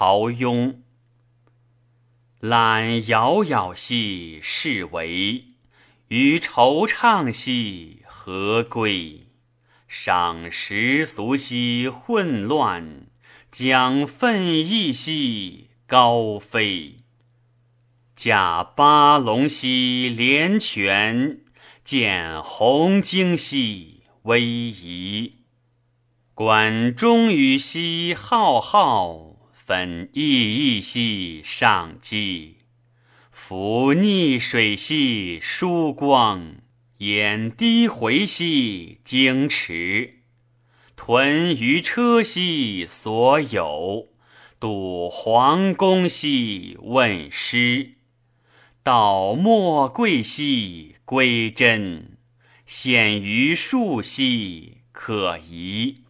陶雍。览杳杳兮是为，余惆怅兮何归？赏时俗兮混乱，讲奋意兮高飞。驾八龙兮连泉，见鸿鲸兮威仪。管中宇兮浩浩，分熠熠兮上机。浮逆水兮疏光，掩低回兮经池。屯于车兮所有，度皇宫兮问师。道莫贵兮归真，显于树兮可疑。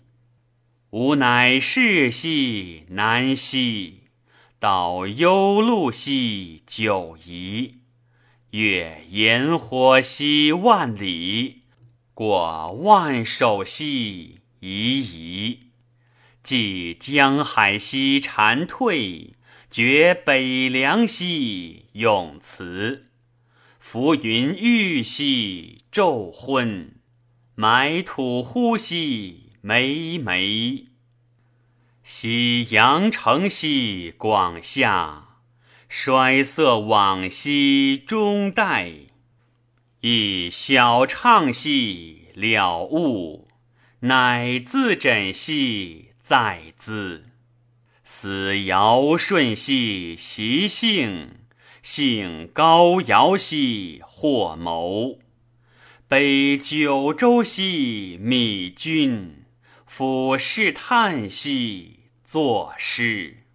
吾乃世兮南兮，道幽路兮久疑。越炎火兮万里，过万首兮夷夷。济江海兮蝉退，绝北凉兮永辞。浮云欲兮昼昏，埋土呼兮。梅梅，夕阳城兮广夏，衰色往兮终代。一晓畅兮了悟，乃自枕兮在兹。思尧舜兮习性，性高尧兮或谋。北九州兮密君。俯视叹息作诗。